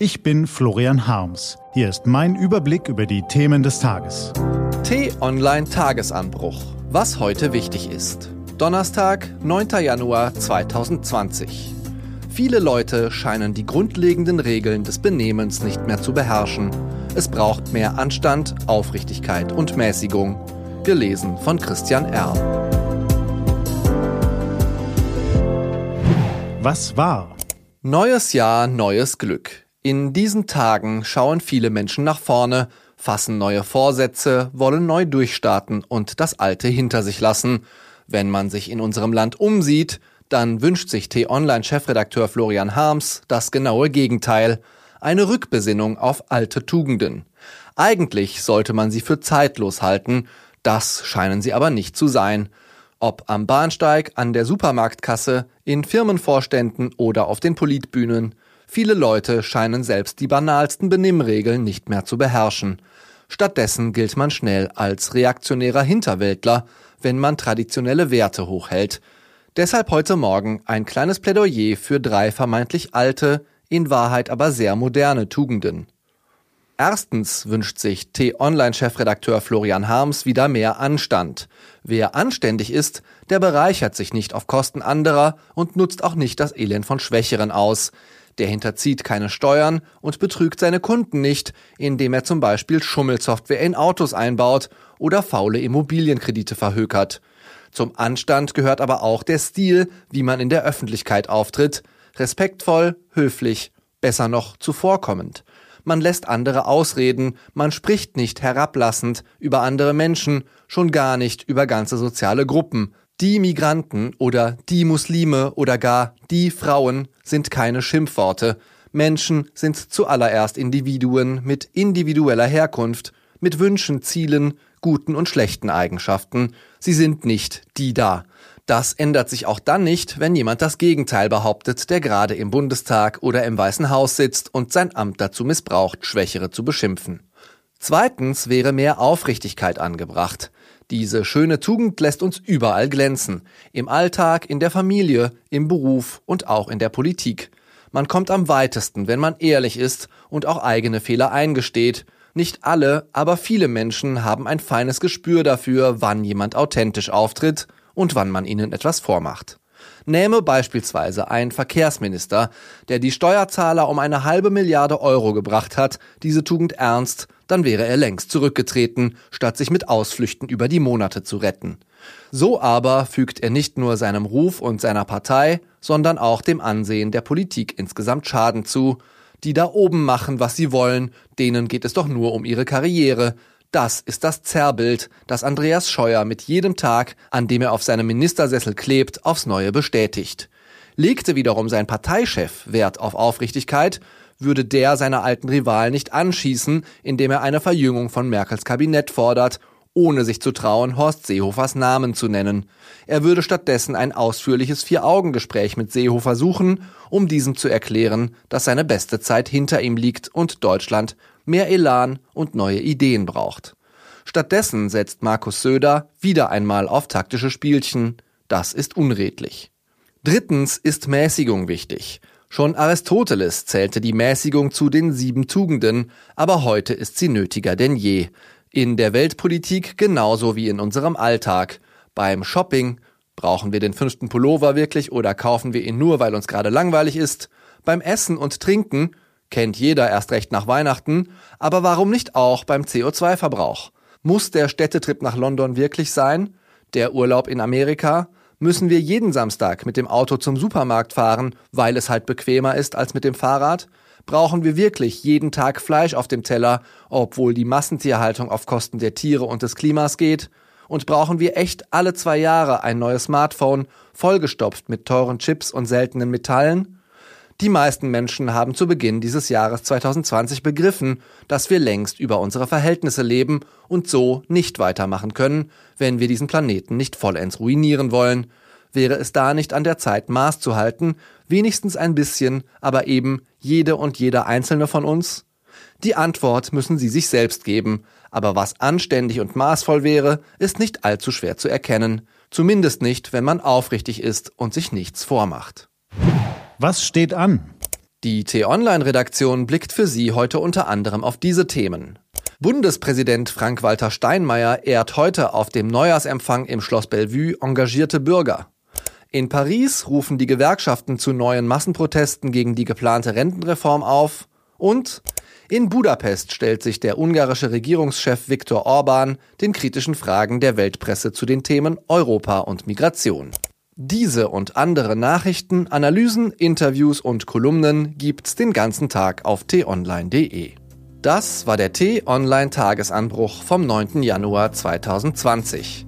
Ich bin Florian Harms. Hier ist mein Überblick über die Themen des Tages. T-Online Tagesanbruch. Was heute wichtig ist. Donnerstag, 9. Januar 2020. Viele Leute scheinen die grundlegenden Regeln des Benehmens nicht mehr zu beherrschen. Es braucht mehr Anstand, Aufrichtigkeit und Mäßigung. Gelesen von Christian R. Was war? Neues Jahr, neues Glück. In diesen Tagen schauen viele Menschen nach vorne, fassen neue Vorsätze, wollen neu durchstarten und das Alte hinter sich lassen. Wenn man sich in unserem Land umsieht, dann wünscht sich T-Online-Chefredakteur Florian Harms das genaue Gegenteil. Eine Rückbesinnung auf alte Tugenden. Eigentlich sollte man sie für zeitlos halten, das scheinen sie aber nicht zu sein. Ob am Bahnsteig, an der Supermarktkasse, in Firmenvorständen oder auf den Politbühnen, Viele Leute scheinen selbst die banalsten Benimmregeln nicht mehr zu beherrschen. Stattdessen gilt man schnell als reaktionärer Hinterwäldler, wenn man traditionelle Werte hochhält. Deshalb heute Morgen ein kleines Plädoyer für drei vermeintlich alte, in Wahrheit aber sehr moderne Tugenden. Erstens wünscht sich T-Online-Chefredakteur Florian Harms wieder mehr Anstand. Wer anständig ist, der bereichert sich nicht auf Kosten anderer und nutzt auch nicht das Elend von Schwächeren aus der hinterzieht keine Steuern und betrügt seine Kunden nicht, indem er zum Beispiel Schummelsoftware in Autos einbaut oder faule Immobilienkredite verhökert. Zum Anstand gehört aber auch der Stil, wie man in der Öffentlichkeit auftritt, respektvoll, höflich, besser noch zuvorkommend. Man lässt andere ausreden, man spricht nicht herablassend über andere Menschen, schon gar nicht über ganze soziale Gruppen, die Migranten oder die Muslime oder gar die Frauen sind keine Schimpfworte. Menschen sind zuallererst Individuen mit individueller Herkunft, mit Wünschen, Zielen, guten und schlechten Eigenschaften. Sie sind nicht die da. Das ändert sich auch dann nicht, wenn jemand das Gegenteil behauptet, der gerade im Bundestag oder im Weißen Haus sitzt und sein Amt dazu missbraucht, Schwächere zu beschimpfen. Zweitens wäre mehr Aufrichtigkeit angebracht. Diese schöne Tugend lässt uns überall glänzen. Im Alltag, in der Familie, im Beruf und auch in der Politik. Man kommt am weitesten, wenn man ehrlich ist und auch eigene Fehler eingesteht. Nicht alle, aber viele Menschen haben ein feines Gespür dafür, wann jemand authentisch auftritt und wann man ihnen etwas vormacht. Nähme beispielsweise ein Verkehrsminister, der die Steuerzahler um eine halbe Milliarde Euro gebracht hat, diese Tugend ernst, dann wäre er längst zurückgetreten, statt sich mit Ausflüchten über die Monate zu retten. So aber fügt er nicht nur seinem Ruf und seiner Partei, sondern auch dem Ansehen der Politik insgesamt Schaden zu. Die da oben machen, was sie wollen, denen geht es doch nur um ihre Karriere, das ist das Zerrbild, das Andreas Scheuer mit jedem Tag, an dem er auf seinem Ministersessel klebt, aufs Neue bestätigt. Legte wiederum sein Parteichef Wert auf Aufrichtigkeit, würde der seiner alten Rivalen nicht anschießen, indem er eine Verjüngung von Merkels Kabinett fordert, ohne sich zu trauen, Horst Seehofers Namen zu nennen. Er würde stattdessen ein ausführliches Vier-Augen-Gespräch mit Seehofer suchen, um diesem zu erklären, dass seine beste Zeit hinter ihm liegt und Deutschland mehr Elan und neue Ideen braucht. Stattdessen setzt Markus Söder wieder einmal auf taktische Spielchen. Das ist unredlich. Drittens ist Mäßigung wichtig. Schon Aristoteles zählte die Mäßigung zu den sieben Tugenden, aber heute ist sie nötiger denn je. In der Weltpolitik genauso wie in unserem Alltag. Beim Shopping brauchen wir den fünften Pullover wirklich oder kaufen wir ihn nur, weil uns gerade langweilig ist? Beim Essen und Trinken Kennt jeder erst recht nach Weihnachten, aber warum nicht auch beim CO2-Verbrauch? Muss der Städtetrip nach London wirklich sein? Der Urlaub in Amerika? Müssen wir jeden Samstag mit dem Auto zum Supermarkt fahren, weil es halt bequemer ist als mit dem Fahrrad? Brauchen wir wirklich jeden Tag Fleisch auf dem Teller, obwohl die Massentierhaltung auf Kosten der Tiere und des Klimas geht? Und brauchen wir echt alle zwei Jahre ein neues Smartphone, vollgestopft mit teuren Chips und seltenen Metallen? Die meisten Menschen haben zu Beginn dieses Jahres 2020 begriffen, dass wir längst über unsere Verhältnisse leben und so nicht weitermachen können, wenn wir diesen Planeten nicht vollends ruinieren wollen. Wäre es da nicht an der Zeit, Maß zu halten, wenigstens ein bisschen, aber eben jede und jeder einzelne von uns? Die Antwort müssen Sie sich selbst geben, aber was anständig und maßvoll wäre, ist nicht allzu schwer zu erkennen, zumindest nicht, wenn man aufrichtig ist und sich nichts vormacht. Was steht an? Die T-Online-Redaktion blickt für Sie heute unter anderem auf diese Themen. Bundespräsident Frank-Walter Steinmeier ehrt heute auf dem Neujahrsempfang im Schloss Bellevue engagierte Bürger. In Paris rufen die Gewerkschaften zu neuen Massenprotesten gegen die geplante Rentenreform auf und in Budapest stellt sich der ungarische Regierungschef Viktor Orban den kritischen Fragen der Weltpresse zu den Themen Europa und Migration. Diese und andere Nachrichten, Analysen, Interviews und Kolumnen gibt's den ganzen Tag auf t-online.de. Das war der T-Online Tagesanbruch vom 9. Januar 2020.